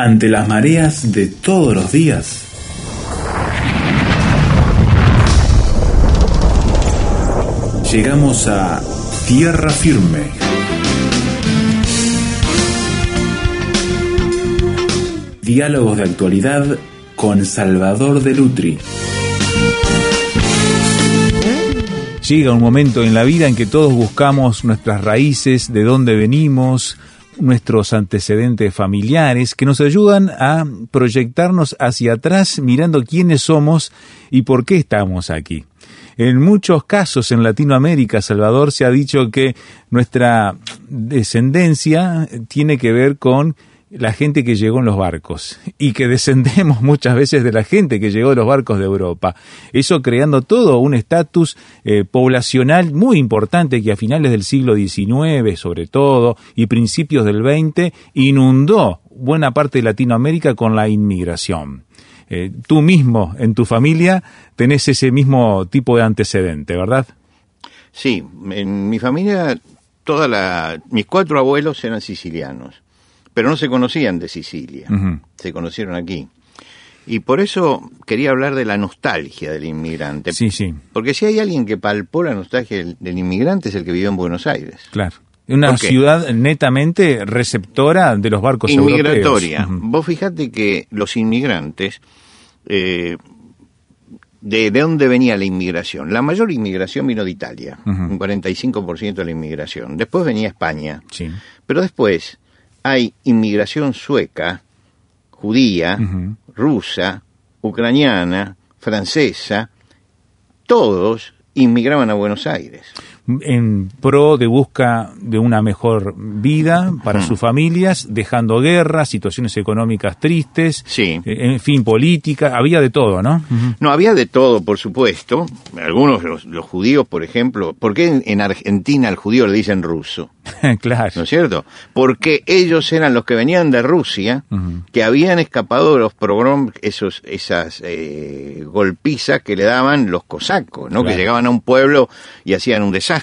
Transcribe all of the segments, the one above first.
ante las mareas de todos los días. Llegamos a tierra firme. Diálogos de actualidad con Salvador de Lutri. Llega un momento en la vida en que todos buscamos nuestras raíces, de dónde venimos, nuestros antecedentes familiares que nos ayudan a proyectarnos hacia atrás mirando quiénes somos y por qué estamos aquí. En muchos casos en Latinoamérica, Salvador, se ha dicho que nuestra descendencia tiene que ver con la gente que llegó en los barcos y que descendemos muchas veces de la gente que llegó en los barcos de Europa. Eso creando todo un estatus eh, poblacional muy importante que a finales del siglo XIX, sobre todo, y principios del XX, inundó buena parte de Latinoamérica con la inmigración. Eh, tú mismo, en tu familia, tenés ese mismo tipo de antecedente, ¿verdad? Sí, en mi familia, toda la, mis cuatro abuelos eran sicilianos pero no se conocían de Sicilia, se conocieron aquí. Y por eso quería hablar de la nostalgia del inmigrante. Sí, sí. Porque si hay alguien que palpó la nostalgia del, inmigrante es el que vivió en Buenos Aires. Claro. Una ciudad netamente receptora de los barcos Inmigratoria. Vos fijate que los inmigrantes, eh, de, dónde venía la inmigración? La mayor inmigración vino de Italia, un 45% de la inmigración. Después venía España. Sí. Pero después hay inmigración sueca, judía, rusa, ucraniana, francesa, todos inmigraban a Buenos Aires en pro de busca de una mejor vida para sus familias, dejando guerras, situaciones económicas tristes, sí. Eh, en fin, política, había de todo, ¿no? No, había de todo, por supuesto. Algunos, los, los judíos, por ejemplo, ¿por qué en, Argentina al judío le dicen ruso? claro. ¿No es cierto? Porque ellos eran los que venían de Rusia, que habían escapado de los programas, esos, esas eh, golpizas que le daban los cosacos, ¿no? Que llegaban a un pueblo y hacían un desastre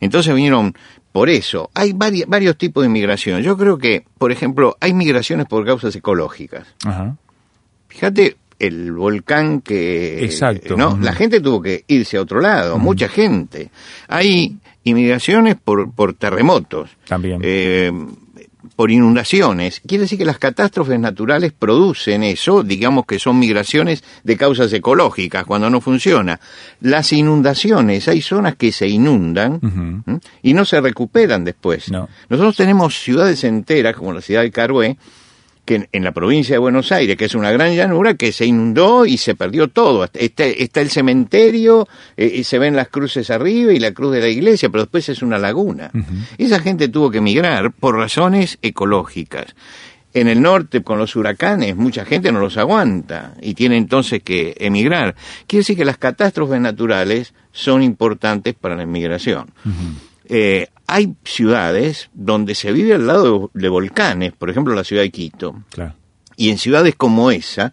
entonces vinieron por eso. Hay varios tipos de inmigración. Yo creo que, por ejemplo, hay migraciones por causas ecológicas. Fíjate el volcán que... Exacto. ¿no? La gente tuvo que irse a otro lado, mucha gente. Hay inmigraciones por, por terremotos. También. Eh, por inundaciones. Quiere decir que las catástrofes naturales producen eso, digamos que son migraciones de causas ecológicas, cuando no funciona. Las inundaciones, hay zonas que se inundan y no se recuperan después. Nosotros tenemos ciudades enteras, como la ciudad de Carué, que en, la provincia de Buenos Aires, que es una gran llanura, que se inundó y se perdió todo. Está, está el cementerio, eh, y se ven las cruces arriba y la cruz de la iglesia, pero después es una laguna. Esa gente tuvo que emigrar por razones ecológicas. En el norte, con los huracanes, mucha gente no los aguanta y tiene entonces que emigrar. Quiere decir que las catástrofes naturales son importantes para la inmigración. Eh, hay ciudades donde se vive al lado de, volcanes, por ejemplo la ciudad de Quito. Y en ciudades como esa,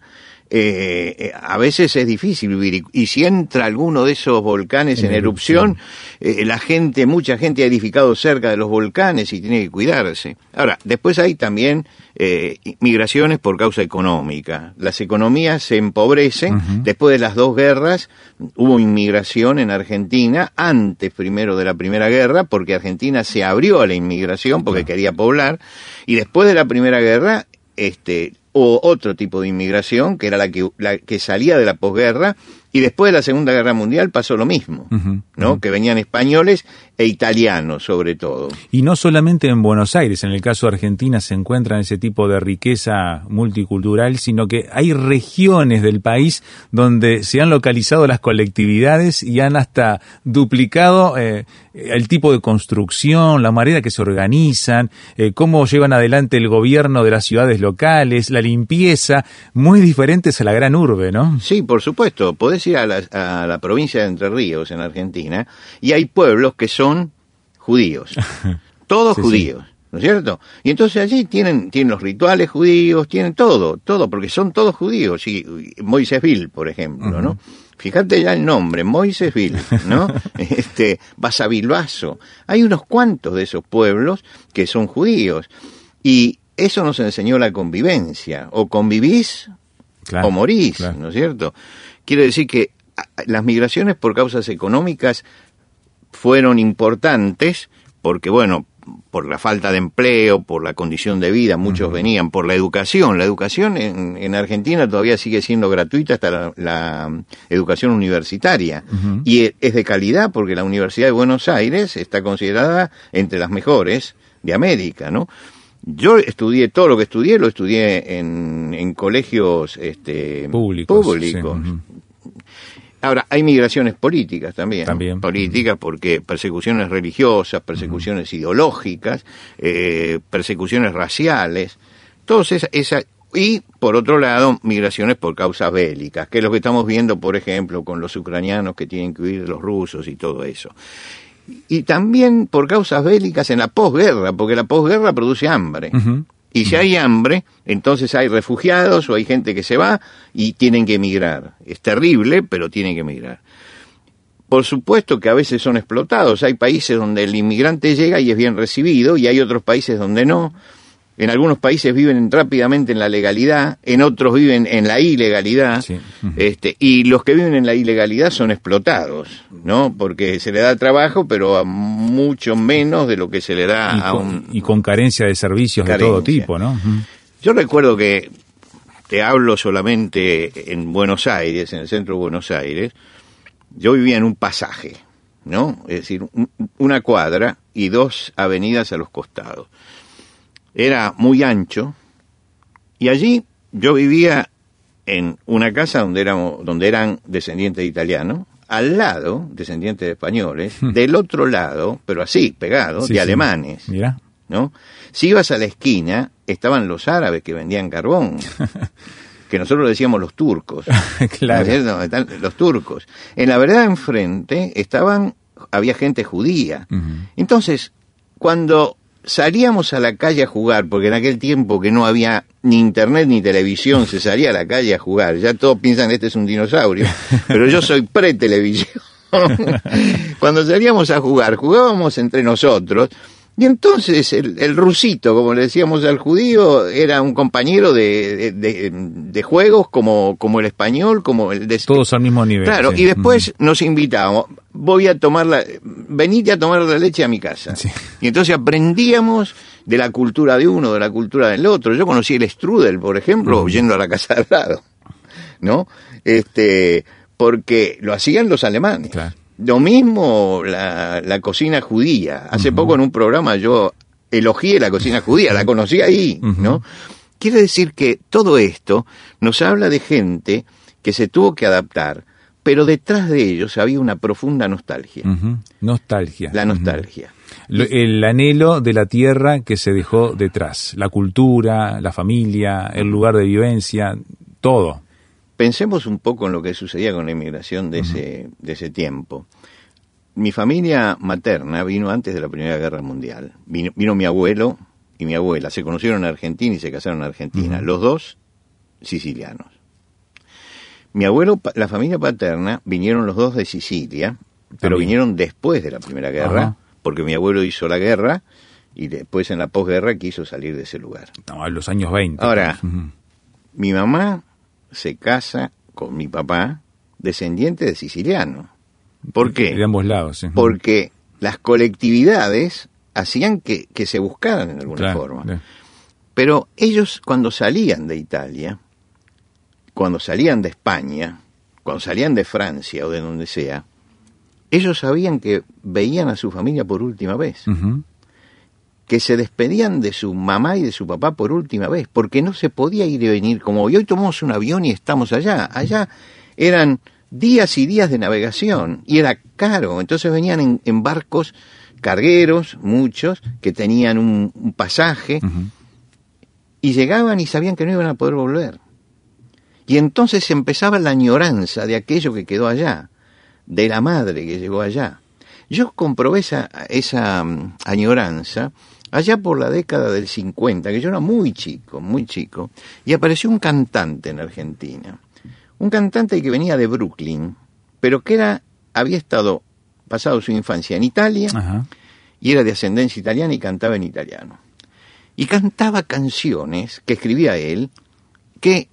eh, eh, a veces es difícil vivir. Y, si entra alguno de esos volcanes en, erupción, la gente, mucha gente ha edificado cerca de los volcanes y tiene que cuidarse. Ahora, después hay también eh, migraciones por causa económica. Las economías se empobrecen. Después de las dos guerras hubo inmigración en Argentina, antes primero de la Primera Guerra, porque Argentina se abrió a la inmigración porque quería poblar. Y después de la Primera Guerra, este, hubo otro tipo de inmigración, que era la que, la que salía de la posguerra, y después de la Segunda Guerra Mundial pasó lo mismo, ¿no? Que venían españoles e italianos, sobre todo. Y no solamente en Buenos Aires, en el caso de Argentina se encuentra ese tipo de riqueza multicultural, sino que hay regiones del país donde se han localizado las colectividades y han hasta duplicado eh, el tipo de construcción, la manera que se organizan, eh, cómo llevan adelante el gobierno de las ciudades locales, la limpieza, muy diferentes a la gran urbe, ¿no? Sí, por supuesto. Podés ir a la, provincia de Entre Ríos, en Argentina, y hay pueblos que son judíos, todos judíos. ¿no es cierto? Y entonces allí tienen, tienen los rituales judíos, tienen todo, todo, porque son todos judíos. Y Moisésville, por ejemplo, ¿no? Fíjate ya el nombre, Moisésville, ¿no? este, Basavilbaso. Hay unos cuantos de esos pueblos que son judíos. Y eso nos enseñó la convivencia. O convivís Claro, o morís, claro. ¿no es cierto? Quiero decir que las migraciones por causas económicas fueron importantes porque, bueno, por la falta de empleo, por la condición de vida, muchos venían, por la educación. La educación en, en Argentina todavía sigue siendo gratuita hasta la, la educación universitaria. Y e- es de calidad porque la Universidad de Buenos Aires está considerada entre las mejores de América, ¿no? Yo estudié todo lo que estudié, lo estudié en, en colegios este, Públicos. sí. Ahora, hay migraciones políticas también. También. Políticas porque persecuciones religiosas, persecuciones ideológicas, eh, persecuciones raciales, esas, esa- y por otro lado, migraciones por causas bélicas, que es lo que estamos viendo, por ejemplo, con los ucranianos que tienen que huir de los rusos y todo eso. Y también por causas bélicas en la posguerra, porque la posguerra produce hambre. Y si hay hambre, entonces hay refugiados o hay gente que se va y tienen que emigrar. Es terrible, pero tienen que emigrar. Por supuesto que a veces son explotados. Hay países donde el inmigrante llega y es bien recibido y hay otros países donde no. En algunos países viven rápidamente en la legalidad, en otros viven en la ilegalidad. Sí. Este, y los que viven en la ilegalidad son explotados, ¿no? Porque se le da trabajo, pero a mucho menos de lo que se le da Y a con, un y con carencia de servicios de todo tipo, ¿no? Yo recuerdo que te hablo solamente en Buenos Aires, en el centro de Buenos Aires. Yo vivía en un pasaje, ¿no? Es decir, un- una cuadra y dos avenidas a los costados. Era muy ancho y allí yo vivía en una casa donde éramos, donde eran descendientes de italianos, al lado descendientes de españoles, del otro lado, pero así, pegado, Hmm. Sí, de sí. alemanes. Mira. ¿no? Si ibas a la esquina, estaban los árabes que vendían carbón, que nosotros decíamos los turcos. ¿no es claro. Están los turcos. En la verdad enfrente estaban, había gente judía. Entonces, cuando salíamos a la calle a jugar, porque en aquel tiempo que no había ni internet ni televisión, se salía a la calle a jugar. Ya todos piensan este es un dinosaurio, pero yo soy pre-televisión. Cuando salíamos a jugar, jugábamos entre nosotros. Y entonces el, el rusito, como le decíamos al judío, era un compañero de, de, de- de juegos como, como el español, como el de... Todos al mismo nivel. Claro, sí. y después nos invitábamos, voy a tomar la, venite a tomar la leche a mi casa. Sí. Y entonces aprendíamos de la cultura de uno, de la cultura del otro. Yo conocí el strudel, por ejemplo, yendo a la casa de al lado, ¿no? Este, porque lo hacían los alemanes. Claro. Lo mismo la, la cocina judía. Hace poco en un programa yo elogié la cocina judía, la conocí ahí, ¿no? Quiere decir que todo esto nos habla de gente que se tuvo que adaptar, pero detrás de ellos había una profunda nostalgia. Nostalgia. La nostalgia. Lo- El anhelo de la tierra que se dejó detrás. La cultura, la familia, el lugar de vivencia, todo. Pensemos un poco en lo que sucedía con la inmigración de, ese, de ese tiempo. Mi familia materna vino antes de la Primera Guerra Mundial. Vino, vino mi abuelo y mi abuela. Se conocieron en Argentina y se casaron en Argentina. Los dos sicilianos. Mi abuelo, la familia paterna, vinieron los dos de Sicilia, pero También. vinieron después de la Primera Guerra, Ajá. porque mi abuelo hizo la guerra y después en la posguerra quiso salir de ese lugar. No, en los años 20. Ahora. Mi mamá se casa con mi papá, descendiente de siciliano. ¿Por qué? De ambos lados, sí. Porque las colectividades hacían que, que se buscaran en alguna Claro, forma. claro. Pero ellos cuando salían de Italia, cuando salían de España, cuando salían de Francia o de donde sea, ellos sabían que veían a su familia por última vez. Que se despedían de su mamá y de su papá por última vez, porque no se podía ir y venir como hoy. Hoy tomamos un avión y estamos allá. Allá eran días y días de navegación y era caro. Entonces venían en, en barcos cargueros, muchos, que tenían un, un pasaje y llegaban y sabían que no iban a poder volver. Y entonces empezaba la añoranza de aquello que quedó allá, de la madre que llegó allá. Yo comprobé esa, esa mm, añoranza allá por la década del 50, que yo era muy chico, muy chico, y apareció un cantante en Argentina. Un cantante que venía de Brooklyn, pero que era, había estado, pasado su infancia en Italia, Ajá. y era de ascendencia italiana y cantaba en italiano. y cantaba canciones que escribía él, que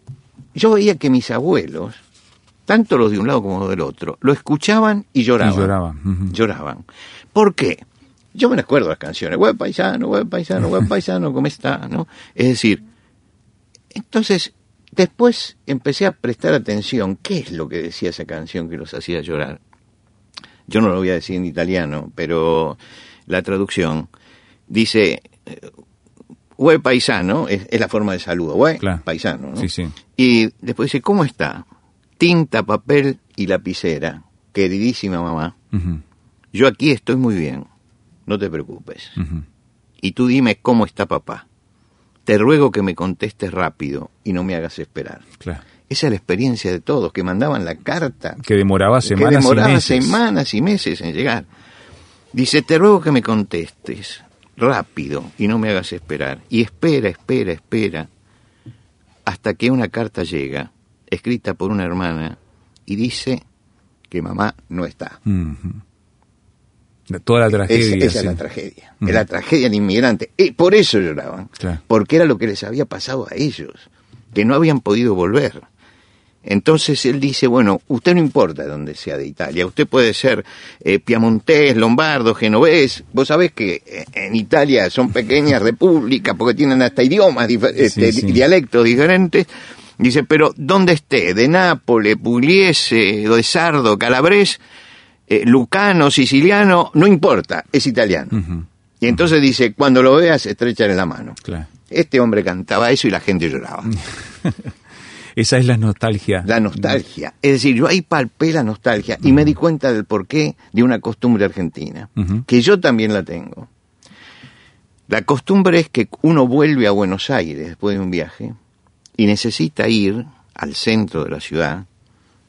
yo veía que mis abuelos, tanto los de un lado como los del otro, lo escuchaban y lloraban. Y lloraban. Lloraban. ¿Por qué? Yo me acuerdo las canciones, buen paisano, buen paisano, buen paisano, ¿cómo está? ¿no? Es decir, entonces después empecé a prestar atención, ¿qué es lo que decía esa canción que los hacía llorar? Yo no lo voy a decir en italiano, pero la traducción dice, eh, hue paisano, es, es la forma de saludo, Claro. paisano, ¿no? Sí, sí. Y después dice, ¿cómo está? Tinta, papel y lapicera, queridísima mamá, yo aquí estoy muy bien, no te preocupes. Y tú dime cómo está papá. Te ruego que me contestes rápido y no me hagas esperar. Claro. Esa es la experiencia de todos, que mandaban la carta, Que demoraba que semanas demoraba y meses. semanas y meses en llegar. Dice, te ruego que me contestes rápido y no me hagas esperar. Y espera, espera, espera, hasta que una carta llega, escrita por una hermana, y dice que mamá no está. Ujú. Toda la tragedia. esa es sí. la tragedia. Es la tragedia del inmigrante. Y por eso lloraban. Claro. Porque era lo que les había pasado a ellos. Que no habían podido volver. Entonces él dice, bueno, usted no importa de dónde sea de Italia, usted puede ser eh, piamontés, lombardo, genovés, vos sabés que eh, en Italia son pequeñas repúblicas porque tienen hasta idiomas, difer- este, sí. dialectos diferentes, dice, pero donde esté, de Nápoles, Pugliese, de Sardo, Calabrés, eh, Lucano, Siciliano, no importa, es italiano. Y entonces dice, cuando lo veas, estrechale la mano. Claro. Este hombre cantaba eso y la gente lloraba. Esa es la nostalgia. La nostalgia. Es decir, yo ahí palpé la nostalgia y me di cuenta del porqué de una costumbre argentina, que yo también la tengo. La costumbre es que uno vuelve a Buenos Aires después de un viaje y necesita ir al centro de la ciudad,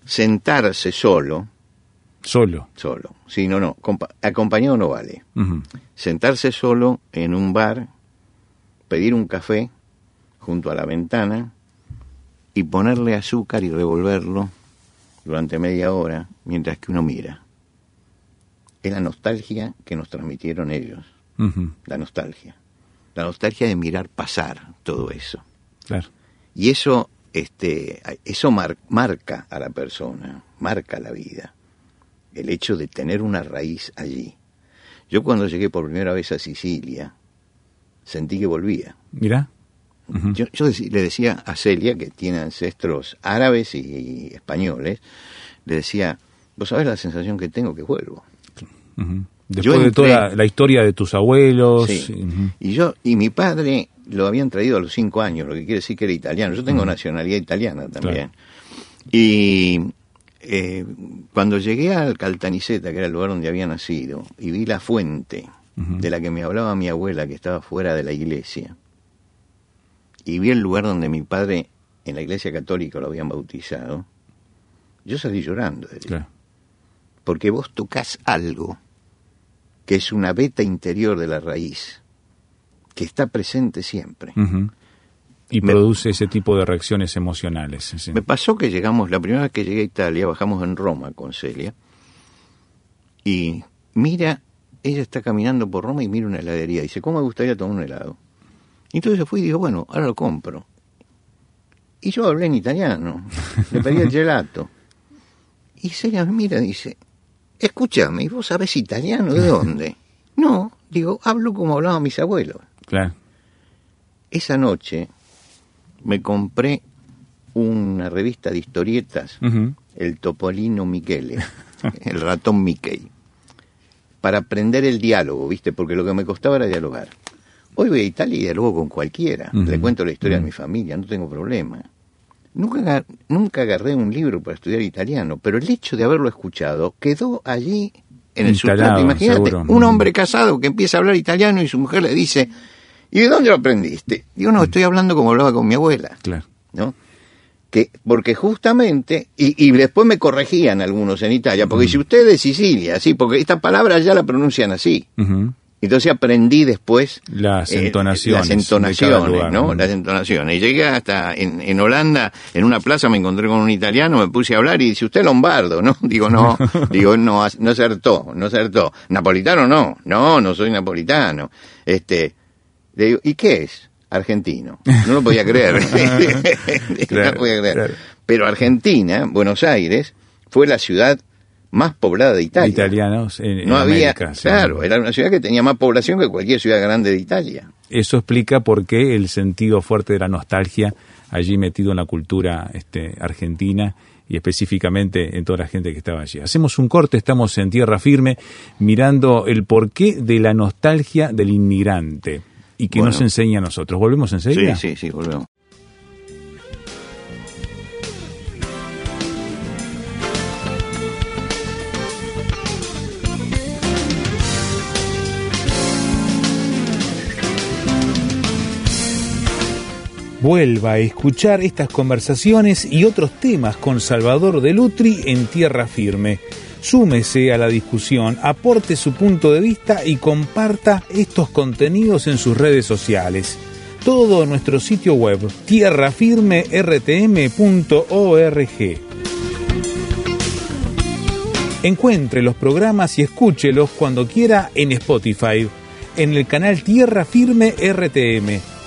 sentarse solo, Solo. solo, si no, no, compa- acompañado no vale, sentarse solo en un bar, pedir un café junto a la ventana y ponerle azúcar y revolverlo durante media hora mientras que uno mira. Es la nostalgia que nos transmitieron ellos, la nostalgia. La nostalgia de mirar pasar todo eso. Claro. Y eso, este, eso mar- marca a la persona, marca la vida. El hecho de tener una raíz allí. Yo cuando llegué por primera vez a Sicilia, sentí que volvía. Mira. Yo, yo le decía a Celia, que tiene ancestros árabes y españoles, le decía, vos sabés la sensación que tengo que vuelvo. Después de toda la historia de tus abuelos. Sí. Y yo y mi padre lo habían traído a los cinco años, lo que quiere decir que era italiano. Yo tengo nacionalidad italiana también. Y eh, cuando llegué al Caltanissetta, que era el lugar donde había nacido, y vi la fuente de la que me hablaba mi abuela, que estaba fuera de la iglesia, y vi el lugar donde mi padre en la iglesia católica lo habían bautizado, yo salí llorando. de. Claro. Porque vos tocas algo que es una beta interior de la raíz, que está presente siempre. Y Me- produce ese tipo de reacciones emocionales. sí. Me pasó que llegamos, la primera vez que llegué a Italia, bajamos en Roma con Celia, y mira, ella está caminando por Roma y mira una heladería, dice, ¿cómo me gustaría tomar un helado? Y entonces fui y digo, bueno, ahora lo compro. Y yo hablé en italiano, le pedí el gelato. Y Celia me mira y dice, escúchame, ¿y vos sabés italiano de dónde? No, digo, hablo como hablaban mis abuelos. Claro. Esa noche me compré una revista de historietas, el Topolino Michele, el ratón Mickey, para aprender el diálogo, ¿viste? Porque lo que me costaba era dialogar. Hoy voy a Italia y dialogo con cualquiera. Le cuento la historia de mi familia, no tengo problema. Nunca, nunca agarré un libro para estudiar italiano, pero el hecho de haberlo escuchado quedó allí en el Instalado, sustrato. Imagínate, un hombre casado que empieza a hablar italiano y su mujer le dice, ¿y de dónde lo aprendiste? Digo, no, estoy hablando como hablaba con mi abuela. Claro. ¿no? Que, porque justamente, y, y después me corregían algunos en Italia, porque si usted es de Sicilia, sí, porque esta palabra ya la pronuncian así. Entonces aprendí después Las eh, entonaciones. las entonaciones, lugar. ¿no? Las entonaciones. Y llegué hasta en, en Holanda, en una plaza me encontré con un italiano, me puse a hablar y dice, usted es lombardo, ¿no? Digo, no, digo, no, no acertó, no acertó. Napolitano no, no, no soy napolitano. Este, Le digo, ¿y qué es? Argentino. No lo podía creer. no lo podía creer. Pero Argentina, Buenos Aires, fue la ciudad más poblada de Italia. Italianos en, no había, claro, era una ciudad que tenía más población que cualquier ciudad grande de Italia. Eso explica por qué el sentido fuerte de la nostalgia allí metido en la cultura este, argentina y específicamente en toda la gente que estaba allí. Hacemos un corte, estamos en tierra firme mirando el porqué de la nostalgia del inmigrante y que nos enseña a nosotros. ¿Volvemos enseguida? Sí, sí, sí, volvemos. Vuelva a escuchar estas conversaciones y otros temas con Salvador de Lutri en Tierra Firme. Súmese a la discusión, aporte su punto de vista y comparta estos contenidos en sus redes sociales. Todo nuestro sitio web tierrafirmertm.org. Encuentre los programas y escúchelos cuando quiera en Spotify, en el canal Tierra Firme RTM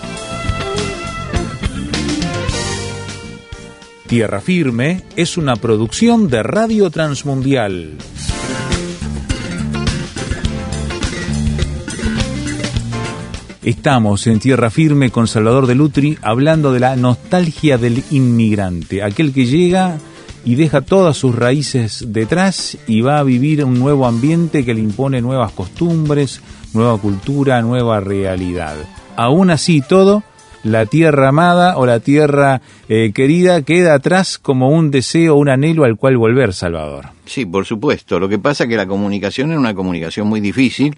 Tierra Firme es una producción de Radio Transmundial. Estamos en Tierra Firme con Salvador de Lutri hablando de la nostalgia del inmigrante, aquel que llega y deja todas sus raíces detrás y va a vivir un nuevo ambiente que le impone nuevas costumbres, nueva cultura, nueva realidad. Aún así todo, la tierra amada o la tierra eh, querida queda atrás como un deseo, un anhelo al cual volver, Salvador. Sí, por supuesto. Lo que pasa es que la comunicación era una comunicación muy difícil,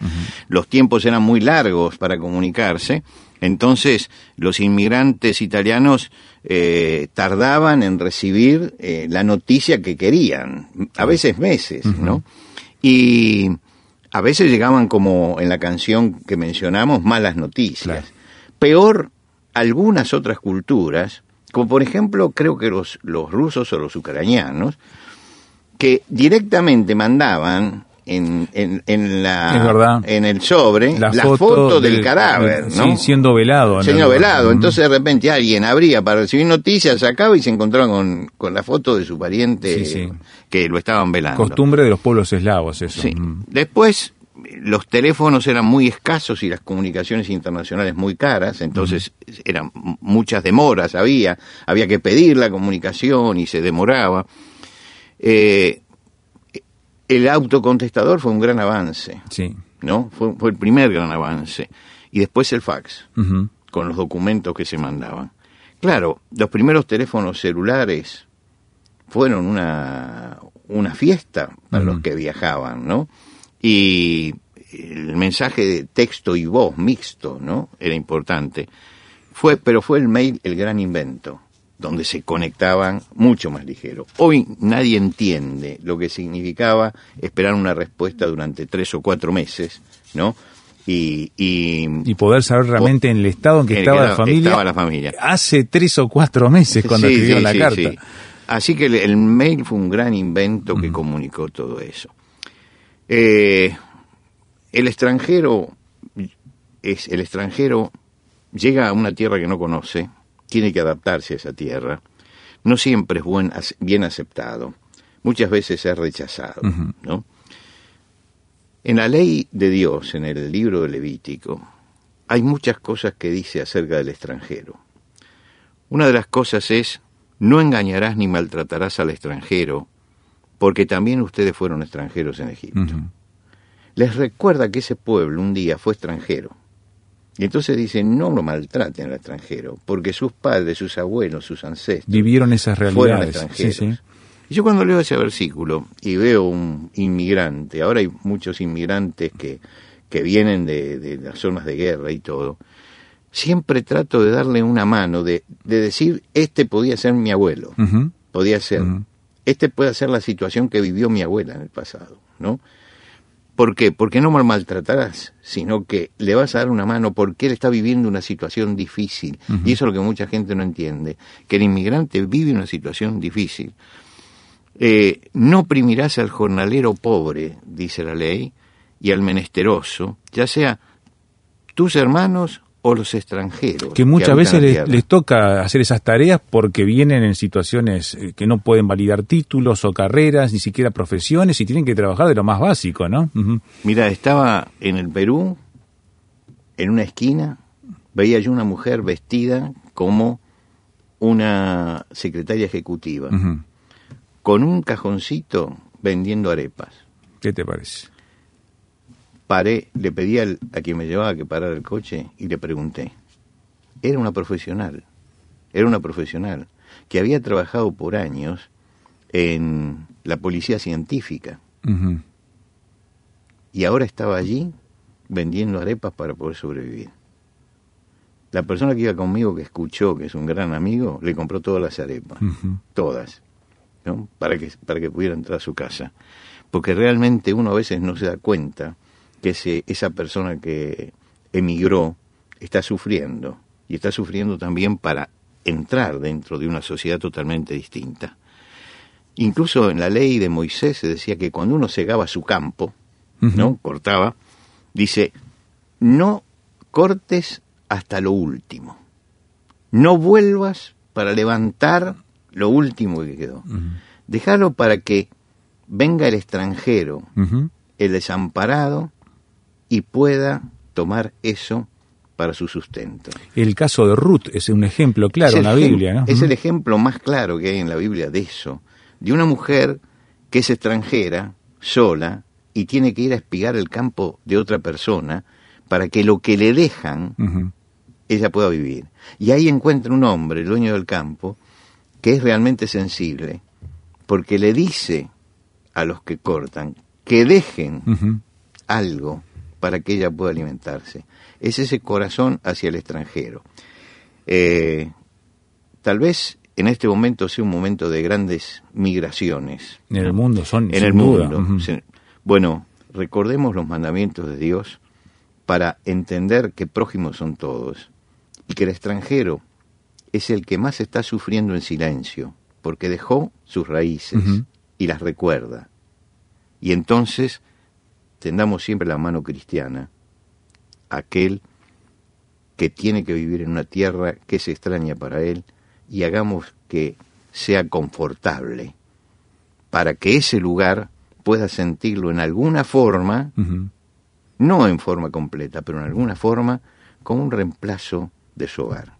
los tiempos eran muy largos para comunicarse, entonces los inmigrantes italianos eh, tardaban en recibir eh, la noticia que querían, a veces meses, ¿no? Y a veces llegaban como en la canción que mencionamos, malas noticias. Peor algunas otras culturas, como por ejemplo creo que los, los rusos o los ucranianos, que directamente mandaban en, en, la en el sobre la, foto, del, cadáver, ¿no? siendo velado. Siendo velado. Entonces de repente alguien abría para recibir noticias, sacaba y se encontraba con, con la foto de su pariente que lo estaban velando. Costumbre de los pueblos eslavos, eso. Después los teléfonos eran muy escasos y las comunicaciones internacionales muy caras, entonces eran muchas demoras, había, había que pedir la comunicación y se demoraba. Eh, el autocontestador fue un gran avance, sí. ¿no? Fue, fue el primer gran avance. Y después el fax, con los documentos que se mandaban. Claro, los primeros teléfonos celulares fueron una, una fiesta para los que viajaban, ¿no? Y el mensaje de texto y voz mixto, ¿no? Era importante. Fue, pero fue el mail el gran invento, donde se conectaban mucho más ligero. Hoy nadie entiende lo que significaba esperar una respuesta durante tres o cuatro meses, ¿no? Y, y, poder saber realmente en el estado en que estaba, la familia, la familia hace tres o cuatro meses cuando escribió la carta. Así que el, mail fue un gran invento que comunicó todo eso. Eh, el extranjero es el extranjero llega a una tierra que no conoce, tiene que adaptarse a esa tierra. No siempre es buen, bien aceptado, muchas veces es rechazado, ¿no? En la ley de Dios, en el libro de Levítico, hay muchas cosas que dice acerca del extranjero. Una de las cosas es, no engañarás ni maltratarás al extranjero, porque también ustedes fueron extranjeros en Egipto. Les recuerda que ese pueblo un día fue extranjero. Y entonces dicen, no lo maltraten al extranjero, porque sus padres, sus abuelos, sus ancestros vivieron esas realidades. extranjeros. Y yo cuando leo ese versículo y veo un inmigrante, ahora hay muchos inmigrantes que, que vienen de, las zonas de guerra y todo, siempre trato de darle una mano, de, de decir, este podía ser mi abuelo, podía ser este puede ser la situación que vivió mi abuela en el pasado, ¿no? ¿Por qué? Porque no me maltratarás, sino que le vas a dar una mano porque él está viviendo una situación difícil. Y eso es lo que mucha gente no entiende, que el inmigrante vive una situación difícil. Eh, no oprimirás al jornalero pobre, dice la ley, y al menesteroso, ya sea tus hermanos o los extranjeros. Que muchas veces les, toca hacer esas tareas porque vienen en situaciones eh, que no pueden validar títulos o carreras, ni siquiera profesiones, y tienen que trabajar de lo más básico, ¿no? Mira, estaba en el Perú, en una esquina, veía yo una mujer vestida como una secretaria ejecutiva, con un cajoncito vendiendo arepas. ¿Qué te parece? Paré, le pedí al- a quien me llevaba que parara el coche y le pregunté. Era una profesional, era una profesional que había trabajado por años en la policía científica y ahora estaba allí vendiendo arepas para poder sobrevivir. La persona que iba conmigo, que escuchó, que es un gran amigo, le compró todas las arepas, todas, ¿no? para, que, para que pudiera entrar a su casa. Porque realmente uno a veces no se da cuenta que ese, esa persona que emigró está sufriendo, y está sufriendo también para entrar dentro de una sociedad totalmente distinta. Incluso en la ley de Moisés se decía que cuando uno cegaba su campo, ¿no? Cortaba, dice, no cortes hasta lo último. No vuelvas para levantar lo último que quedó. Déjalo para que venga el extranjero, el desamparado, y pueda tomar eso para su sustento. El caso de Ruth es un ejemplo claro en la Biblia, ¿no? Es el ejemplo más claro que hay en la Biblia de eso, de una mujer que es extranjera, sola, y tiene que ir a espigar el campo de otra persona para que lo que le dejan ella pueda vivir. Y ahí encuentra un hombre, el dueño del campo, que es realmente sensible, porque le dice a los que cortan que dejen algo para que ella pueda alimentarse. Es ese corazón hacia el extranjero. Eh, tal vez en este momento sea un momento de grandes migraciones. En el mundo son, En sin el duda. mundo. Bueno, recordemos los mandamientos de Dios para entender que prójimos son todos y que el extranjero es el que más está sufriendo en silencio, porque dejó sus raíces y las recuerda. Y entonces tendamos siempre la mano cristiana, aquel que tiene que vivir en una tierra que es extraña para él, y hagamos que sea confortable, para que ese lugar pueda sentirlo en alguna forma, no en forma completa, pero en alguna forma, como un reemplazo de su hogar.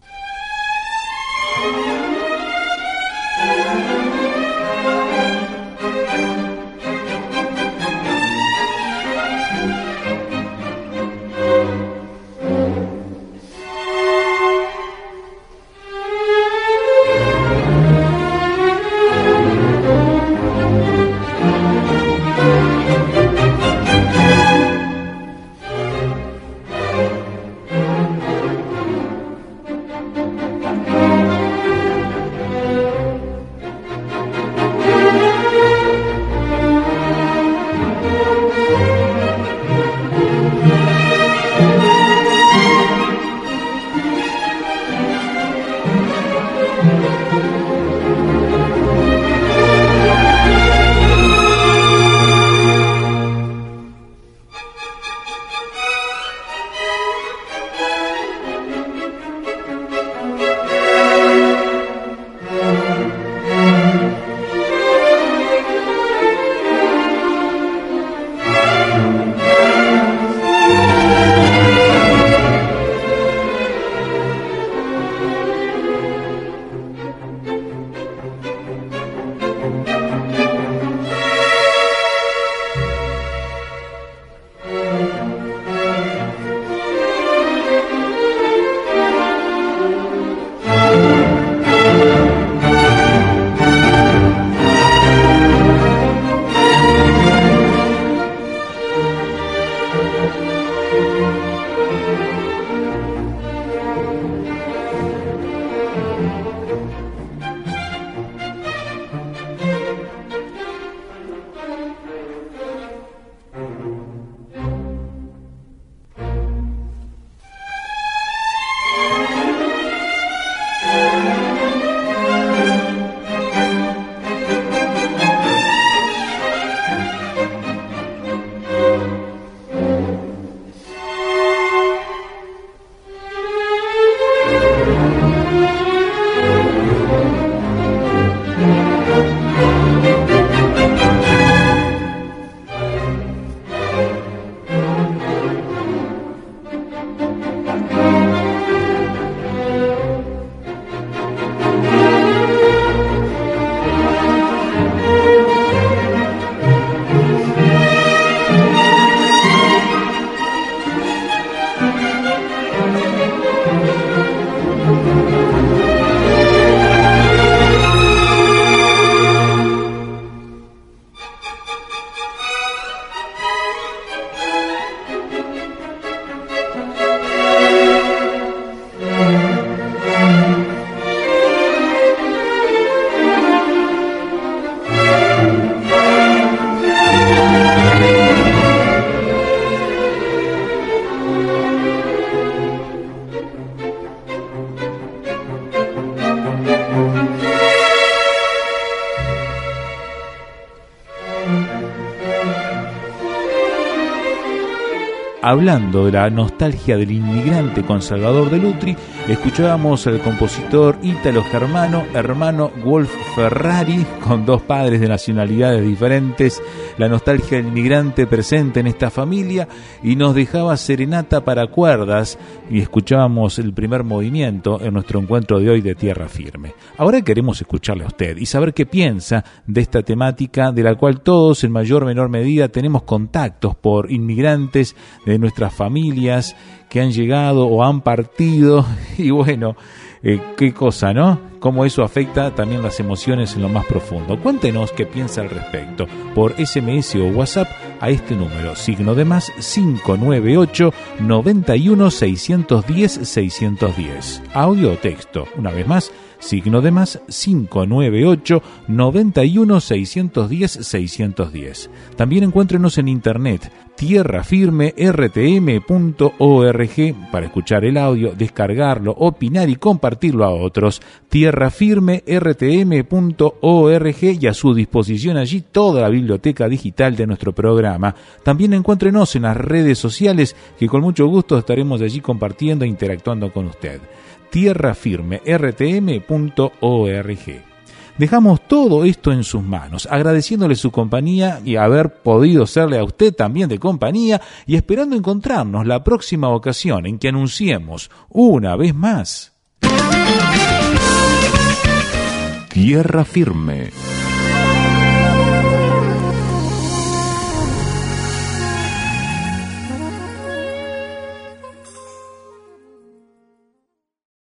Hablando de la nostalgia del inmigrante con Salvador de Lutri, escuchábamos al compositor ítalo-germano hermano Wolf Ferrari, con dos padres de nacionalidades diferentes, la nostalgia del inmigrante presente en esta familia, y nos dejaba serenata para cuerdas, y escuchábamos el primer movimiento en nuestro encuentro de hoy de Tierra Firme. Ahora queremos escucharle a usted y saber qué piensa de esta temática de la cual todos en mayor o menor medida tenemos contactos por inmigrantes de nuestras familias que han llegado o han partido y bueno, eh, qué cosa, ¿no? Cómo eso afecta también las emociones en lo más profundo. Cuéntenos qué piensa al respecto por SMS o WhatsApp a este número, signo de más 598 91 610 610. Audio o texto, una vez más, signo de más 598 91 610 610. También encuéntrenos en internet tierrafirmertm.org para escuchar el audio, descargarlo, opinar y compartirlo a otros. tierrafirmertm.org y a su disposición allí toda la biblioteca digital de nuestro programa. También encuéntrenos en las redes sociales que con mucho gusto estaremos allí compartiendo e interactuando con usted tierrafirmertm.org. Dejamos todo esto en sus manos, agradeciéndole su compañía y haber podido serle a usted también de compañía y esperando encontrarnos la próxima ocasión en que anunciemos una vez más. Tierra Firme